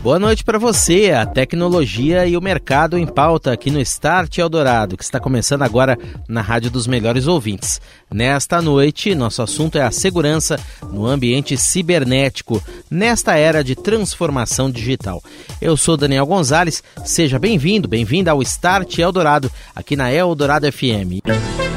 Boa noite para você, a tecnologia e o mercado em pauta aqui no Start Eldorado, que está começando agora na Rádio dos Melhores Ouvintes. Nesta noite, nosso assunto é a segurança no ambiente cibernético, nesta era de transformação digital. Eu sou Daniel Gonzalez, seja bem-vindo, bem-vinda ao Start Eldorado, aqui na Eldorado FM.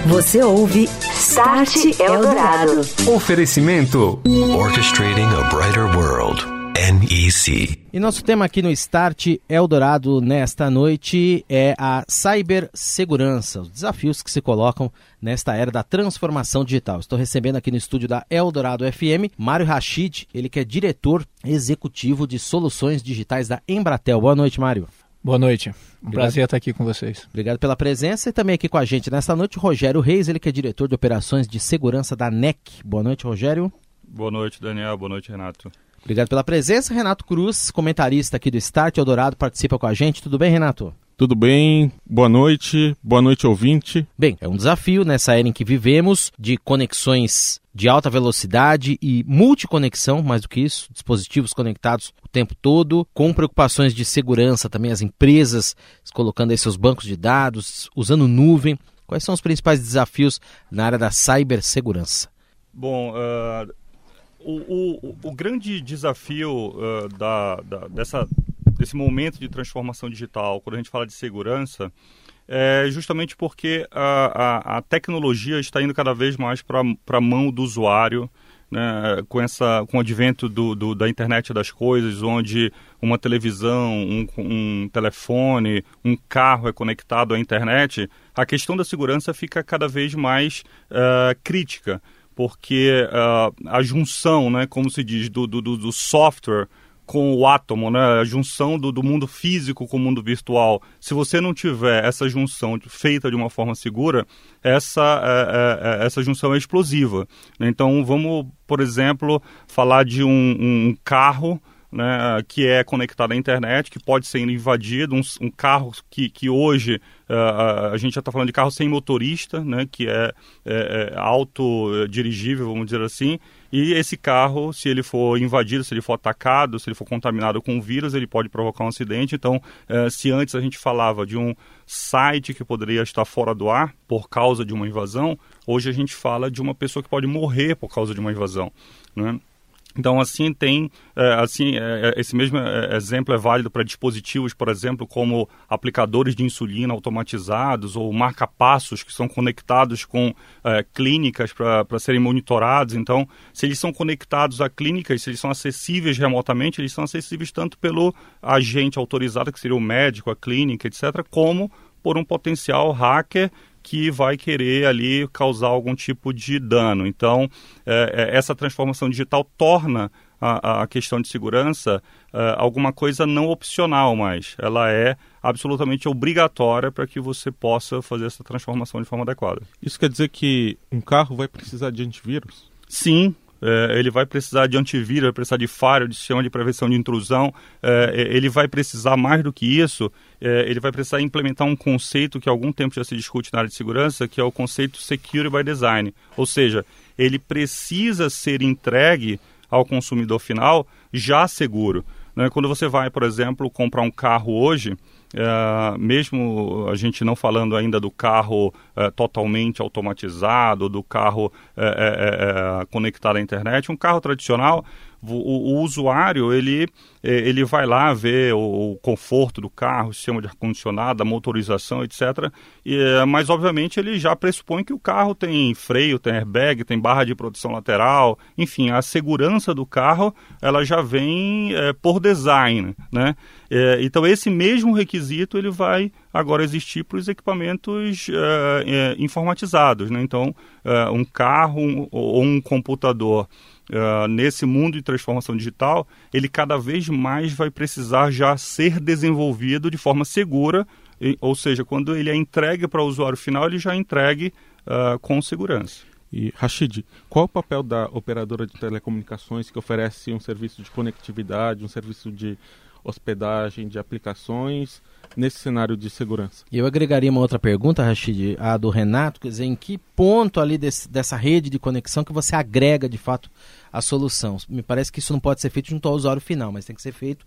Você ouve Start Eldorado. Oferecimento. Orchestrating a Brighter World. NEC. E nosso tema aqui no Start Eldorado nesta noite é a cibersegurança, os desafios que se colocam nesta era da transformação digital. Estou recebendo aqui no estúdio da Eldorado FM Mário Rachid, ele que é diretor executivo de soluções digitais da Embratel. Boa noite, Mário. Boa noite. Um Obrigado. prazer estar aqui com vocês. Obrigado pela presença e também aqui com a gente nesta noite Rogério Reis, ele que é diretor de operações de segurança da NEC. Boa noite, Rogério. Boa noite, Daniel. Boa noite, Renato. Obrigado pela presença. Renato Cruz, comentarista aqui do Start Eldorado, participa com a gente. Tudo bem, Renato? Tudo bem? Boa noite. Boa noite, ouvinte. Bem, é um desafio nessa era em que vivemos de conexões de alta velocidade e multiconexão, mais do que isso, dispositivos conectados o tempo todo, com preocupações de segurança também, as empresas colocando aí seus bancos de dados, usando nuvem. Quais são os principais desafios na área da cibersegurança? Bom, uh, o, o, o, grande desafio uh, da, da, dessa, desse momento de transformação digital, quando a gente fala de segurança, é justamente porque a, a, a tecnologia está indo cada vez mais para a mão do usuário, né, com, essa, com o advento do, do, da internet das coisas, onde uma televisão, um, um, telefone, um carro é conectado à internet, a questão da segurança fica cada vez mais uh, crítica porque uh, a junção, né, como se diz, do, do, do software com o átomo, né, a junção do, do, mundo físico com o mundo virtual. Se você não tiver essa junção feita de uma forma segura, essa, é, é, essa junção é explosiva. Então, vamos, por exemplo, falar de um, um carro né, que é conectado à internet, que pode ser invadido, um, um carro que, que hoje uh, a gente já está falando de carro sem motorista, né, que é, é, é autodirigível, vamos dizer assim, e esse carro, se ele for invadido, se ele for atacado, se ele for contaminado com vírus, ele pode provocar um acidente. Então, uh, se antes a gente falava de um site que poderia estar fora do ar por causa de uma invasão, hoje a gente fala de uma pessoa que pode morrer por causa de uma invasão. Né? Então, assim, tem, é, assim, é, esse mesmo é, exemplo é válido para dispositivos, por exemplo, como aplicadores de insulina automatizados ou marca-passos que são conectados com é, clínicas para serem monitorados. Então, se eles são conectados a clínicas, se eles são acessíveis remotamente, eles são acessíveis tanto pelo agente autorizado, que seria o médico, a clínica, etc., como por um potencial hacker que vai querer ali causar algum tipo de dano. Então, é, é, essa transformação digital torna a, a questão de segurança é, alguma coisa não opcional mais. Ela é absolutamente obrigatória para que você possa fazer essa transformação de forma adequada. Isso quer dizer que um carro vai precisar de antivírus? Sim, é, ele vai precisar de antivírus, vai precisar de firewall, de sistema de prevenção de intrusão, é, ele vai precisar mais do que isso, é, ele vai precisar implementar um conceito que há algum tempo já se discute na área de segurança, que é o conceito Security by Design. Ou seja, ele precisa ser entregue ao consumidor final já seguro. Né? Quando você vai, por exemplo, comprar um carro hoje, Uh, mesmo a gente não falando ainda do carro uh, totalmente automatizado, do carro uh, conectado à internet, um carro tradicional, o, o, usuário ele, eh, ele vai lá ver o, o conforto do carro, o sistema de ar-condicionado, a motorização, etc. E, eh, mas, obviamente, ele já pressupõe que o carro tem freio, tem airbag, tem barra de proteção lateral, enfim, a segurança do carro ela já vem é, por design, né? É, então, esse mesmo requisito ele vai agora existir para os equipamentos é, informatizados, né? Então, um carro ou um computador uh, nesse mundo de transformação digital, ele cada vez mais vai precisar já ser desenvolvido de forma segura, e, ou seja, quando ele é entregue para o usuário final, ele já é entregue uh, com segurança. E Rashid, qual o papel da operadora de telecomunicações que oferece um serviço de conectividade, um serviço de hospedagem, de aplicações nesse cenário de segurança. E eu agregaria uma outra pergunta, Rachid, a do Renato, quer dizer, em que ponto ali desse, dessa rede de conexão que você agrega de fato a solução? Me parece que isso não pode ser feito junto ao usuário final, mas tem que ser feito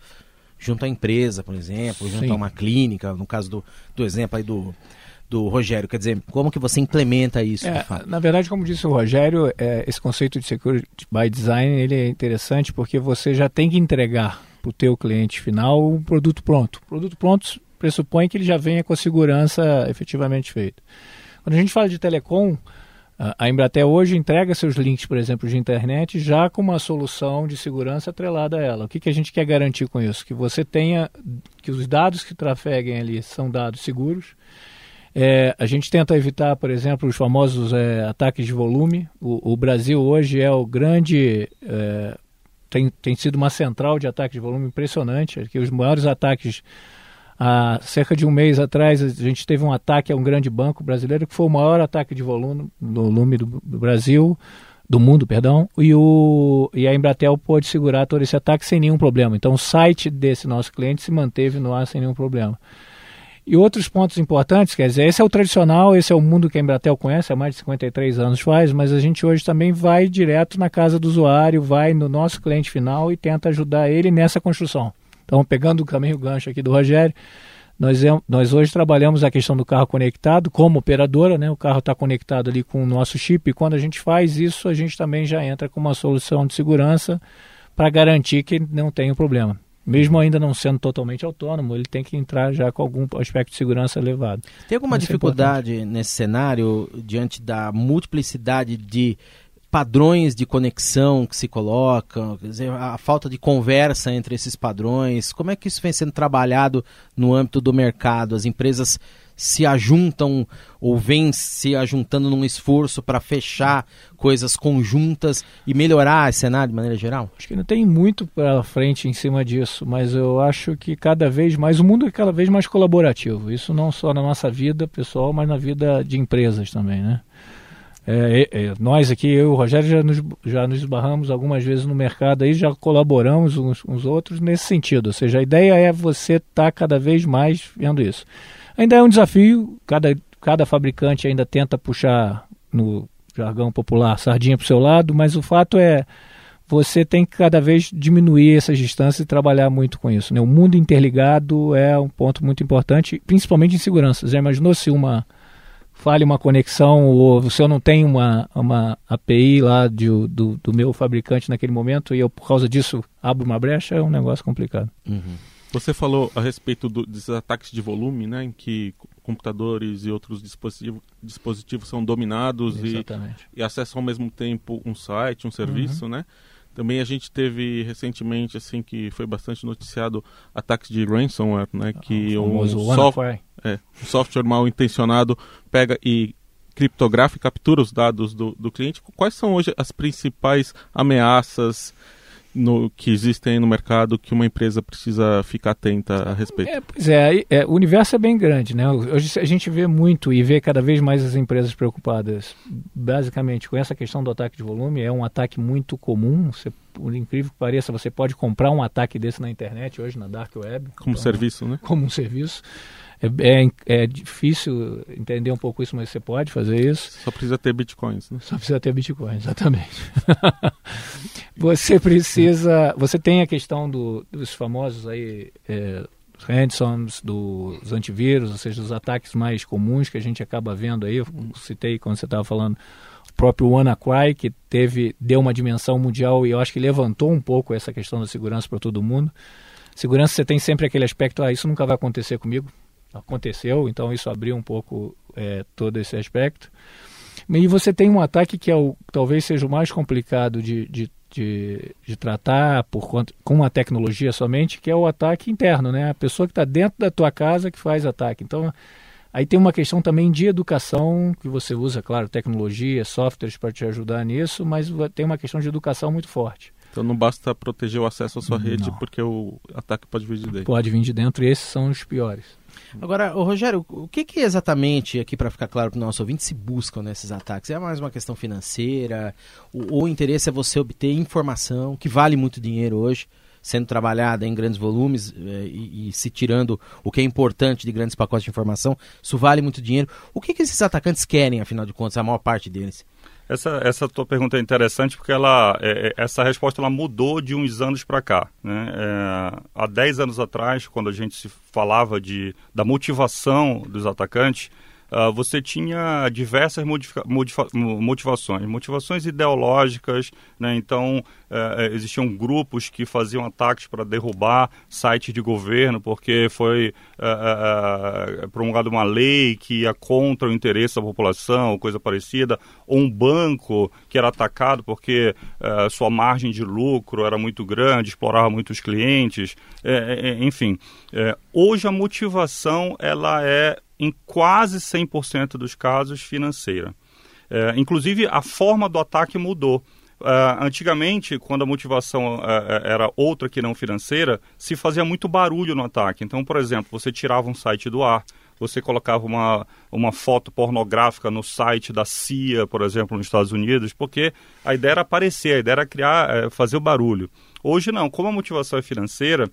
junto à empresa, por exemplo, junto Sim. a uma clínica, no caso do, do exemplo aí do, do Rogério, quer dizer, como que você implementa isso É, de fato? na verdade, como disse o Rogério, é, esse conceito de security by design ele é interessante porque você já tem que entregar para o teu cliente final um produto pronto. O produto pronto pressupõe que ele já venha com a segurança efetivamente feita. Quando a gente fala de telecom, a Embratel hoje entrega seus links, por exemplo, de internet já com uma solução de segurança atrelada a ela. O que, que a gente quer garantir com isso? Que você tenha, que os dados que trafeguem ali são dados seguros, é, a gente tenta evitar, por exemplo, os famosos é, ataques de volume. O, o Brasil hoje é o grande. é, tem, tem sido uma central de ataque de volume impressionante. Que os maiores ataques. Há cerca de um mês atrás, a gente teve um ataque a um grande banco brasileiro, que foi o maior ataque de volume, volume do, do Brasil, do mundo, perdão, e, o, e a Embratel pôde segurar todo esse ataque sem nenhum problema. Então, o site desse nosso cliente se manteve no ar sem nenhum problema. E outros pontos importantes, quer dizer, esse é o tradicional, esse é o mundo que a Embratel conhece há mais de 53 anos faz, mas a gente hoje também vai direto na casa do usuário, vai no nosso cliente final e tenta ajudar ele nessa construção. Então, pegando o caminho gancho aqui do Rogério, nós, é- nós hoje trabalhamos a questão do carro conectado como operadora, né? o carro está conectado ali com o nosso chip, e quando a gente faz isso, a gente também já entra com uma solução de segurança para garantir que não tenha problema. Mesmo ainda não sendo totalmente autônomo, ele tem que entrar já com algum aspecto de segurança elevado. Tem alguma é dificuldade nesse cenário diante da multiplicidade de padrões de conexão que se colocam, dizer, a falta de conversa entre esses padrões? Como é que isso vem sendo trabalhado no âmbito do mercado? As empresas se ajuntam ou vêm se ajuntando num esforço para fechar coisas conjuntas e melhorar esse cenário de maneira geral? Acho que não tem muito para frente em cima disso, mas eu acho que cada vez mais o mundo é cada vez mais colaborativo. Isso não só na nossa vida pessoal, mas na vida de empresas também, né? É, é, é, nós aqui, eu e o Rogério, já nos, já nos esbarramos algumas vezes no mercado aí, já colaboramos uns com os outros nesse sentido. Ou seja, a ideia é você estar cada vez mais vendo isso. Ainda é um desafio, cada, cada fabricante ainda tenta puxar, no jargão popular, sardinha para o seu lado, mas o fato é você tem que cada vez diminuir essas distâncias e trabalhar muito com isso. Né? O mundo interligado é um ponto muito importante, principalmente em segurança. Já imaginou se uma fale uma conexão ou se eu não tenho uma, uma API lá de, do, do meu fabricante naquele momento e eu por causa disso abro uma brecha, é um negócio complicado. Uhum. Você falou a respeito do, dos ataques de volume, né, em que computadores e outros dispositivos, dispositivos são dominados e, e acessam ao mesmo tempo um site, um serviço, né? Também a gente teve recentemente, assim, que foi bastante noticiado, ataques de ransomware, né? Que o um, famoso soft- WannaCry. É, um software mal intencionado pega e criptografa e captura os dados do, do cliente. Quais são hoje as principais ameaças no, que existem no mercado que uma empresa precisa ficar atenta a respeito? É, pois é, é, o universo é bem grande, né? Hoje a gente vê muito e vê cada vez mais as empresas preocupadas, basicamente, com essa questão do ataque de volume. É um ataque muito comum. Você, por incrível que pareça, você pode comprar um ataque desse na internet hoje, na Dark Web. Como Então, serviço, né? Como um serviço. É, é, é difícil entender um pouco isso, mas você pode fazer isso. Só precisa ter bitcoins, né? Só precisa ter Bitcoin, exatamente. você precisa. Você tem a questão do, dos famosos aí. É, ransoms, dos antivírus, ou seja, dos ataques mais comuns que a gente acaba vendo aí. Eu citei quando você estava falando o próprio WannaCry, que teve, deu uma dimensão mundial e eu acho que levantou um pouco essa questão da segurança para todo mundo. Segurança você tem sempre aquele aspecto, ah, isso nunca vai acontecer comigo. Aconteceu, então isso abriu um pouco é, todo esse aspecto. E você tem um ataque que é o, talvez seja o mais complicado de, de, de, de tratar por conta, com a tecnologia somente, que é o ataque interno, né? A pessoa que está dentro da tua casa que faz ataque. Então, aí tem uma questão também de educação, que você usa, claro, tecnologia, softwares para te ajudar nisso, mas tem uma questão de educação muito forte. Então não basta proteger o acesso à sua rede, Não. porque o ataque pode vir de dentro. Pode vir de dentro e esses são os piores. Agora, ô, Rogério, o que, que exatamente, aqui para ficar claro para o nosso ouvinte, se buscam nesses ataques? É mais uma questão financeira? O, ou o interesse é você obter informação, que vale muito dinheiro hoje? sendo trabalhada em grandes volumes eh, e, e, se tirando o que é importante de grandes pacotes de informação, isso vale muito dinheiro. O que, que esses atacantes querem, afinal de contas, a maior parte deles? Essa, essa tua pergunta é interessante porque ela, é, é essa resposta ela mudou de uns anos para cá. Né? É, há 10 anos atrás, quando a gente se falava de, da motivação dos atacantes, uh, você tinha diversas motivações, motivações ideológicas, né? então uh, existiam grupos que faziam ataques para derrubar sites de governo porque foi uh, promulgada uma lei que ia contra o interesse da população, coisa parecida, ou um banco que era atacado porque sua margem de lucro era muito grande, explorava muitos clientes, enfim. Hoje a motivação ela é em quase 100% dos casos, financeira. É, inclusive, a forma do ataque mudou. Uh, antigamente, quando a motivação uh, era outra que não financeira, se fazia muito barulho no ataque. Então, por exemplo, você tirava um site do ar, você colocava uma, uma foto pornográfica no site da CIA, por exemplo, nos Estados Unidos, porque a ideia era aparecer, a ideia era criar, uh, fazer o barulho. Hoje não, como a motivação é financeira,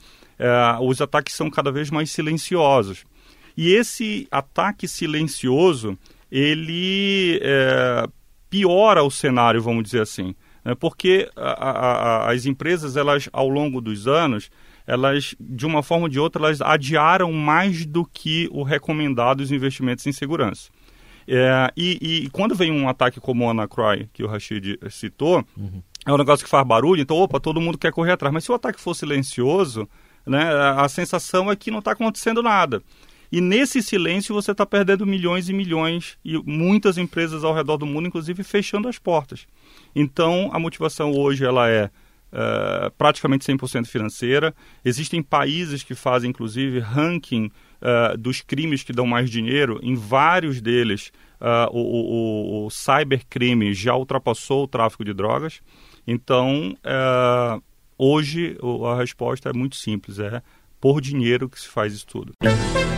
os ataques são cada vez mais silenciosos. E esse ataque silencioso, ele é, piora o cenário, vamos dizer assim. Né? Porque a, a, as empresas, elas, ao longo dos anos, elas, de uma forma ou de outra, elas adiaram mais do que o recomendado os investimentos em segurança. É, e, e, quando vem um ataque como o Anacroy, que o Rashid citou, uhum. é um negócio que faz barulho, então, opa, todo mundo quer correr atrás. Mas se o ataque for silencioso, né, a sensação é que não está acontecendo nada. E nesse silêncio você está perdendo milhões e milhões e muitas empresas ao redor do mundo, inclusive, fechando as portas. Então, a motivação hoje ela é uh, praticamente 100% financeira. Existem países que fazem, inclusive, ranking uh, dos crimes que dão mais dinheiro. Em vários deles, uh, o, o, o cybercrime já ultrapassou o tráfico de drogas. Então, hoje a resposta é muito simples, é por dinheiro que se faz isso tudo.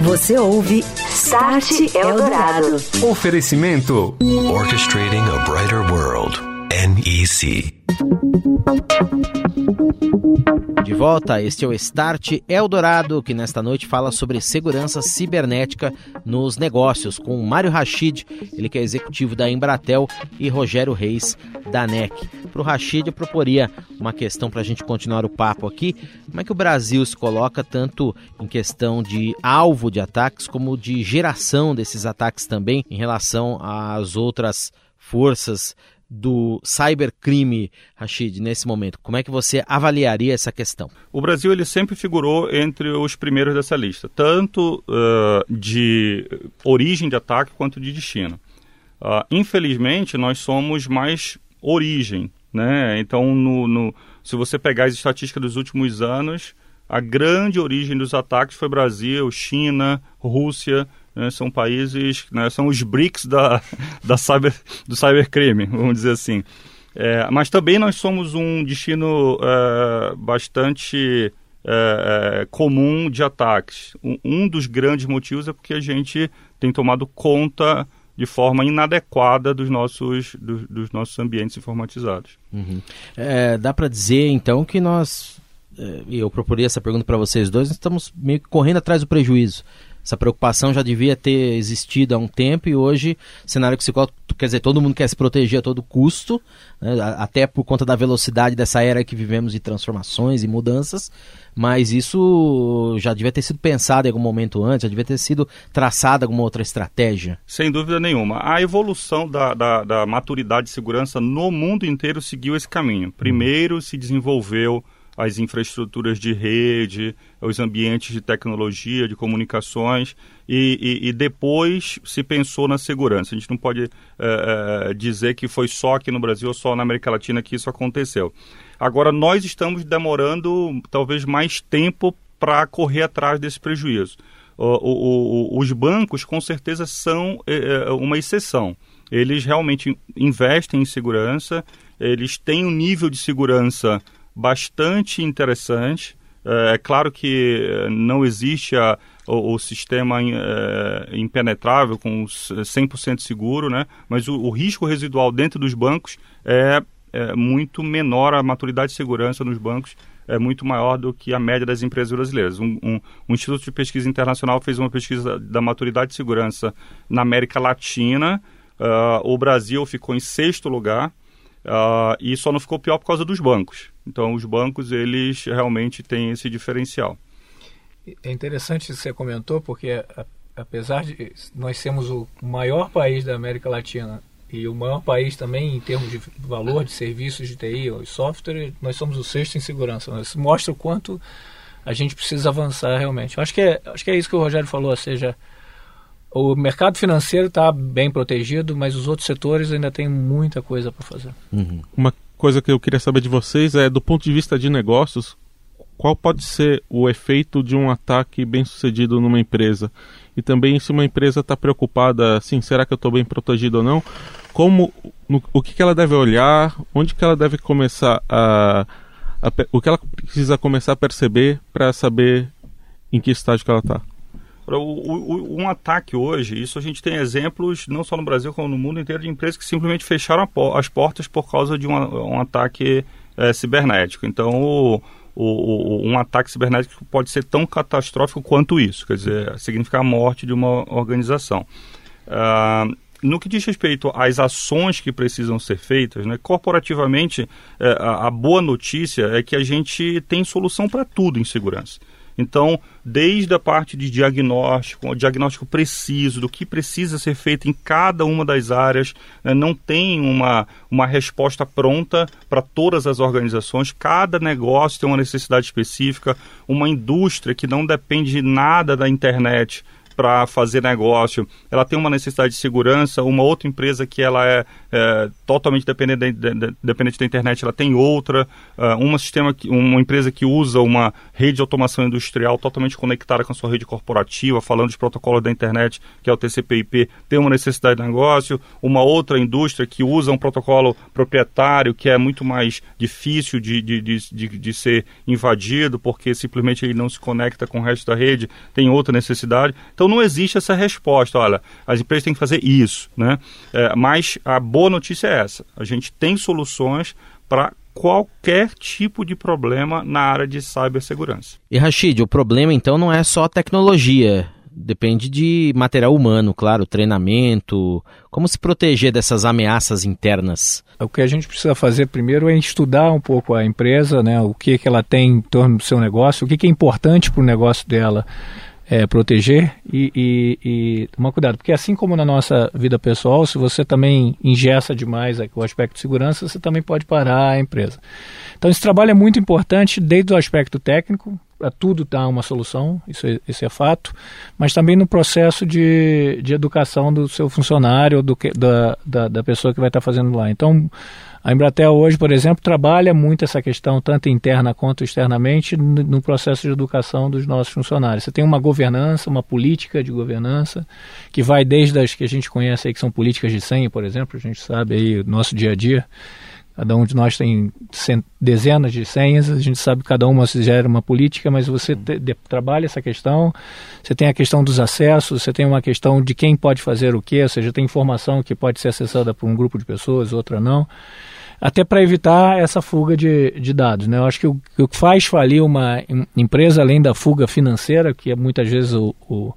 Você ouve Start Eldorado. Oferecimento Orchestrating a Brighter World. NEC. De volta, este é o Start Eldorado, que nesta noite fala sobre segurança cibernética nos negócios, com Mário Rachid, ele que é executivo da Embratel, e Rogério Reis, da NEC. Para o Rachid, eu proporia uma questão para a gente continuar o papo aqui. Como é que o Brasil se coloca tanto em questão de alvo de ataques, como de geração desses ataques também, em relação às outras forças do cybercrime, Rashid, nesse momento? Como é que você avaliaria essa questão? O Brasil ele sempre figurou entre os primeiros dessa lista, tanto uh, de origem de ataque quanto de destino. Uh, infelizmente, nós somos mais origem, né? Então, no, no, se você pegar as estatísticas dos últimos anos, a grande origem dos ataques foi Brasil, China, Rússia, né, são países, né, são os BRICS da, da cyber, do cybercrime, vamos dizer assim. É, mas também nós somos um destino é, bastante é, é comum de ataques. Um, um, dos grandes motivos é porque a gente tem tomado conta de forma inadequada dos nossos, dos, nossos ambientes informatizados. Uhum. É, dá para dizer, então, que nós, é, e eu procurei essa pergunta para vocês dois, estamos meio que correndo atrás do prejuízo. Essa preocupação já devia ter existido há um tempo e hoje, cenário coloca, quer dizer, todo mundo quer se proteger a todo custo, né, até por conta da velocidade dessa era que vivemos de transformações e mudanças, mas isso já devia ter sido pensado em algum momento antes, já devia ter sido traçada alguma outra estratégia. Sem dúvida nenhuma. A evolução da, da, da maturidade de segurança no mundo inteiro seguiu esse caminho. Primeiro se desenvolveu as infraestruturas de rede, os ambientes de tecnologia, de comunicações, e, e, e depois se pensou na segurança. A gente não pode é, dizer que foi só aqui no Brasil ou só na América Latina que isso aconteceu. Agora, nós estamos demorando talvez mais tempo para correr atrás desse prejuízo. O, o, o, os bancos, com certeza, são é, uma exceção. Eles realmente investem em segurança, eles têm um nível de segurança bastante interessante. É, é claro que é, não existe a, o, o, sistema é, impenetrável com 100% seguro, né? mas o, o, risco residual dentro dos bancos é, é, muito menor, a maturidade de segurança nos bancos é muito maior do que a média das empresas brasileiras. Um, um, um Instituto de Pesquisa Internacional fez uma pesquisa da maturidade de segurança na América Latina. Uh, o Brasil ficou em sexto lugar uh, e só não ficou pior por causa dos bancos. Então, os bancos, eles realmente têm esse diferencial. É interessante que você comentou, porque apesar de nós sermos o maior país da América Latina e o maior país também em termos de valor de serviços de TI ou software, nós somos o sexto em segurança. Isso mostra o quanto a gente precisa avançar realmente. Acho que é, acho que é isso que o Rogério falou, ou seja, o mercado financeiro está bem protegido, mas os outros setores ainda têm muita coisa para fazer. Uhum. Uma coisa que eu queria saber de vocês é, do ponto de vista de negócios, qual pode ser o efeito de um ataque bem sucedido numa empresa? E também se uma empresa está preocupada, assim, será que eu estou bem protegido ou não? Como, no, o que, que ela deve olhar? Onde que ela deve começar a, a o que ela precisa começar a perceber para saber em que estágio que ela está? Um ataque hoje, isso a gente tem exemplos não só no Brasil como no mundo inteiro de empresas que simplesmente fecharam as portas por causa de um ataque é, cibernético. Então, o, o, um ataque cibernético pode ser tão catastrófico quanto isso, quer dizer, significa a morte de uma organização. Uh, no que diz respeito às ações que precisam ser feitas, né, corporativamente, é, a, a, boa notícia é que a gente tem solução para tudo em segurança. Então, desde a parte de diagnóstico, o diagnóstico preciso do que precisa ser feito em cada uma das áreas, né, não tem uma, uma resposta pronta para todas as organizações. Cada negócio tem uma necessidade específica, uma indústria que não depende de nada da internet para fazer negócio, ela tem uma necessidade de segurança, uma outra empresa que ela é, é totalmente dependente da, de, dependente da internet, ela tem outra, uh, uma sistema que, uma empresa que usa uma rede de automação industrial totalmente conectada com a sua rede corporativa, falando de protocolos da internet, que é o TCP/IP, tem uma necessidade de negócio, uma outra indústria que usa um protocolo proprietário que é muito mais difícil de, de, de, de, de ser invadido porque simplesmente ele não se conecta com o resto da rede, tem outra necessidade. Então não existe essa resposta, olha, as empresas têm que fazer isso, né? É, mas a boa notícia é essa, a gente tem soluções para qualquer tipo de problema na área de cibersegurança. E Rashid, o problema então não é só a tecnologia, depende de material humano, claro, treinamento, como se proteger dessas ameaças internas. O que a gente precisa fazer primeiro é estudar um pouco a empresa, né, o que, que ela tem em torno do seu negócio, o que, que é importante para o negócio dela é, proteger e, e, e, tomar cuidado. Porque assim como na nossa vida pessoal, se você também ingessa demais o aspecto de segurança, você também pode parar a empresa. Então esse trabalho é muito importante desde o aspecto técnico, para tudo dar uma solução, isso é, isso é fato, mas também no processo de, de educação do seu funcionário, do que, da, da, da pessoa que vai estar fazendo lá. Então, a Embratel hoje, por exemplo, trabalha muito essa questão, tanto interna quanto externamente, no processo de educação dos nossos funcionários. Você tem uma governança, uma política de governança, que vai desde as que a gente conhece aí, que são políticas de senha, por exemplo, a gente sabe aí o nosso dia a dia. Cada um de nós tem dezenas de senhas, a gente sabe que cada uma gera uma política, mas você te, de, trabalha essa questão. Você tem a questão dos acessos, você tem uma questão de quem pode fazer o quê, ou seja, tem informação que pode ser acessada por um grupo de pessoas, outra não até para evitar essa fuga de, de dados. Né? Eu acho que o, o, que faz falir uma empresa, além da fuga financeira, que é muitas vezes o, o,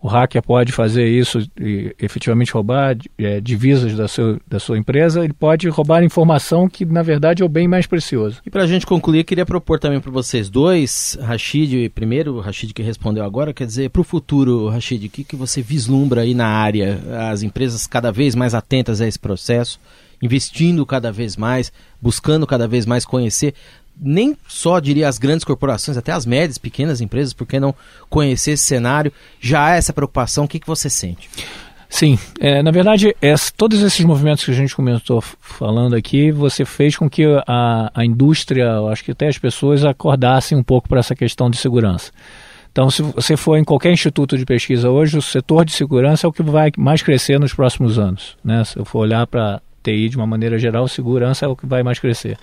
o hacker pode fazer isso e efetivamente roubar é, divisas da, seu, da sua empresa, ele pode roubar informação que, na verdade, é o bem mais precioso. E para a gente concluir, queria propor também para vocês dois, Rashid, primeiro, o Rashid que respondeu agora, quer dizer, para o futuro, Rashid, o que, que você vislumbra aí na área? As empresas cada vez mais atentas a esse processo? investindo cada vez mais, buscando cada vez mais conhecer, nem só diria as grandes corporações, até as médias, pequenas empresas, por que não conhecer esse cenário? Já há essa preocupação, o que, que você sente? Sim, é, na verdade, essa, todos esses movimentos que a gente começou falando aqui, você fez com que a, a indústria, acho que até as pessoas acordassem um pouco para essa questão de segurança. Então, se você for em qualquer instituto de pesquisa hoje, o setor de segurança é o que vai mais crescer nos próximos anos. Né? Se eu for olhar para TI de uma maneira geral, segurança é o que vai mais crescer.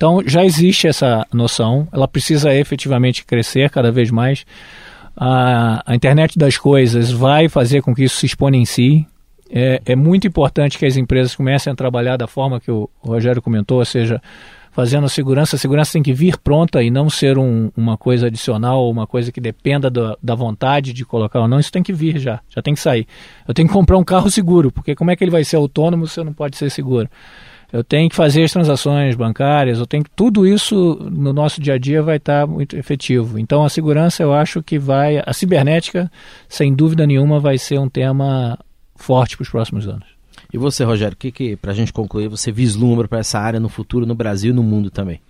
Então já existe essa noção, ela precisa efetivamente crescer cada vez mais. A, a internet das coisas vai fazer com que isso se exponencie. É, é muito importante que as empresas comecem a trabalhar da forma que o Rogério comentou, ou seja, fazendo a segurança. A segurança tem que vir pronta e não ser um, uma coisa adicional, uma coisa que dependa do, da vontade de colocar ou não. Isso tem que vir já, já tem que sair. Eu tenho que comprar um carro seguro, porque como é que ele vai ser autônomo se não pode ser seguro? Eu tenho que fazer as transações bancárias, eu tenho que, tudo isso no nosso dia a dia vai estar muito efetivo. Então a segurança eu acho que vai, a cibernética, sem dúvida nenhuma, vai ser um tema forte para os próximos anos. E você, Rogério, o que, que para a gente concluir, você vislumbra para essa área no futuro, no Brasil e no mundo também?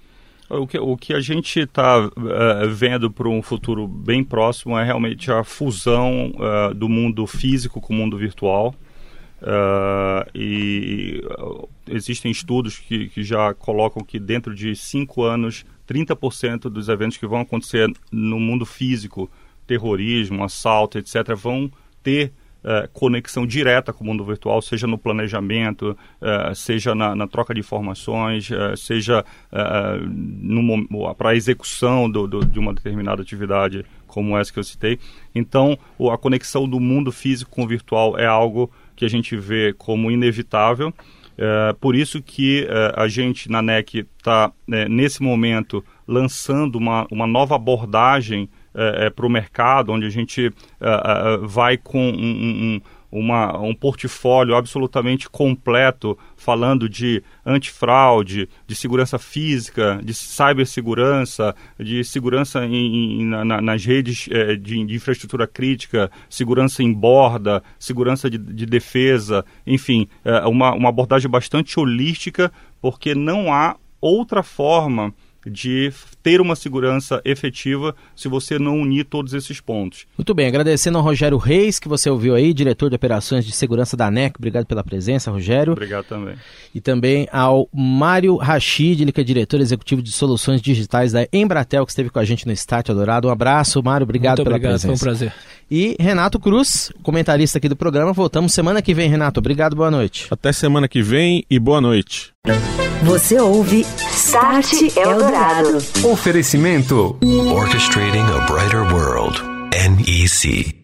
O que, o que a gente está uh, eh, vendo para um futuro bem próximo é realmente a fusão uh, do mundo físico com o mundo virtual. Uh, e existem estudos que, que já colocam que dentro de cinco anos, 30% dos eventos que vão acontecer no mundo físico, terrorismo, assalto, etc., vão ter é, conexão direta com o mundo virtual, seja no planejamento, é, seja na, na, troca de informações, é, seja para a execução do, do, de uma determinada atividade como essa que eu citei. Então, a conexão do mundo físico com o virtual é algo que a gente vê como inevitável. É, por isso que é, a gente na NEC está, é, nesse momento, lançando uma, uma nova abordagem é, é, para o mercado, onde a gente é, vai com um, um, uma, um portfólio absolutamente completo, falando de antifraude, de segurança física, de cibersegurança, de segurança em, em, na, nas redes é, de, de, infraestrutura crítica, segurança em borda, segurança de, de defesa, enfim, é, uma, uma abordagem bastante holística, porque não há outra forma de ter uma segurança efetiva se você não unir todos esses pontos. Muito bem, agradecendo ao Rogério Reis, que você ouviu aí, diretor de operações de segurança da ANEC. Obrigado pela presença, Rogério. Obrigado também. E também ao Mário Rachid, ele que é diretor executivo de soluções digitais da Embratel, que esteve com a gente no Start Adorado. Um abraço, Mário, obrigado Muito pela obrigado, presença. Foi um prazer. E Renato Cruz, comentarista aqui do programa. Voltamos semana que vem, Renato. Obrigado, boa noite. Até semana que vem e boa noite. Você ouve Start Eldorado. Oferecimento Orchestrating a Brighter World. NEC.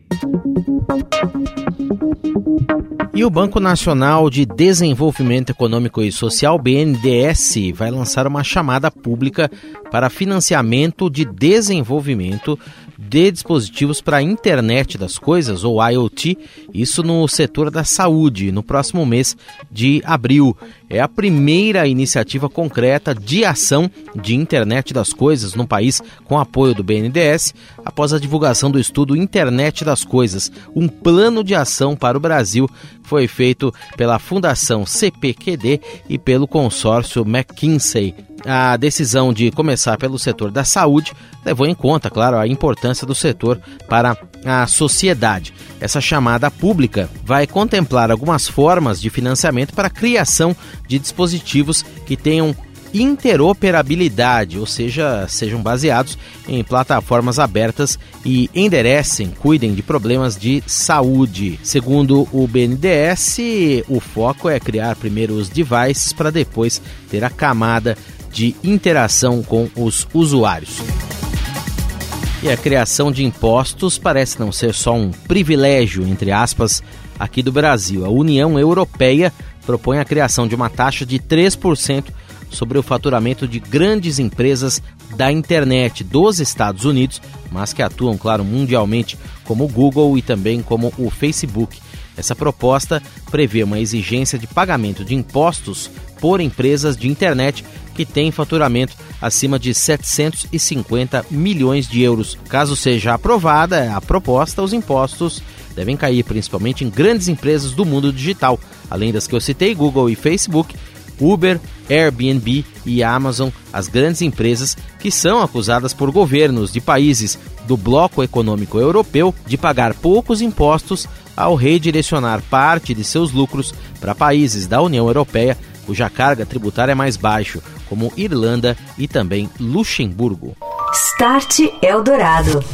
E o Banco Nacional de Desenvolvimento Econômico e Social, BNDES, vai lançar uma chamada pública para financiamento de desenvolvimento de dispositivos para a internet das coisas, ou IoT, isso no setor da saúde, no próximo mês de abril. É a primeira iniciativa concreta de ação de internet das coisas no país com apoio do BNDES, após a divulgação do estudo Internet das Coisas, um plano de ação para o Brasil, foi feito pela Fundação CPQD e pelo consórcio McKinsey a decisão de começar pelo setor da saúde levou em conta, claro, a importância do setor para a sociedade. Essa chamada pública vai contemplar algumas formas de financiamento para a criação de dispositivos que tenham interoperabilidade, ou seja, sejam baseados em plataformas abertas e enderecem, cuidem de problemas de saúde. Segundo o BNDES, o foco é criar primeiro os devices para depois ter a camada de interação com os usuários. E a criação de impostos parece não ser só um privilégio, entre aspas, aqui do Brasil. A União Europeia propõe a criação de uma taxa de 3% sobre o faturamento de grandes empresas da internet dos Estados Unidos, mas que atuam, claro, mundialmente, como o Google e também como o Facebook. Essa proposta prevê uma exigência de pagamento de impostos por empresas de internet que têm faturamento acima de 750 milhões de euros. Caso seja aprovada a proposta, os impostos devem cair principalmente em grandes empresas do mundo digital, além das que eu citei, Google e Facebook, Uber, Airbnb e Amazon, as grandes empresas que são acusadas por governos de países do bloco econômico europeu de pagar poucos impostos ao redirecionar parte de seus lucros para países da União Europeia cuja carga tributária é mais baixa, como Irlanda e também Luxemburgo. Start Eldorado.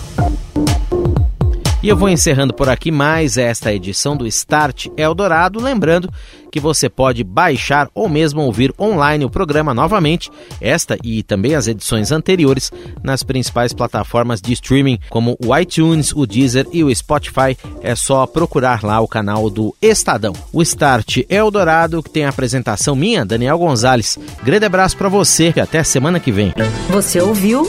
E eu vou encerrando por aqui mais esta edição do Start Eldorado, lembrando que você pode baixar ou mesmo ouvir online o programa novamente, esta e também as edições anteriores, nas principais plataformas de streaming como o iTunes, o Deezer e o Spotify. É só procurar lá o canal do Estadão. O Start Eldorado, que tem a apresentação minha, Daniel Gonzalez. Grande abraço para você e até semana que vem. Você ouviu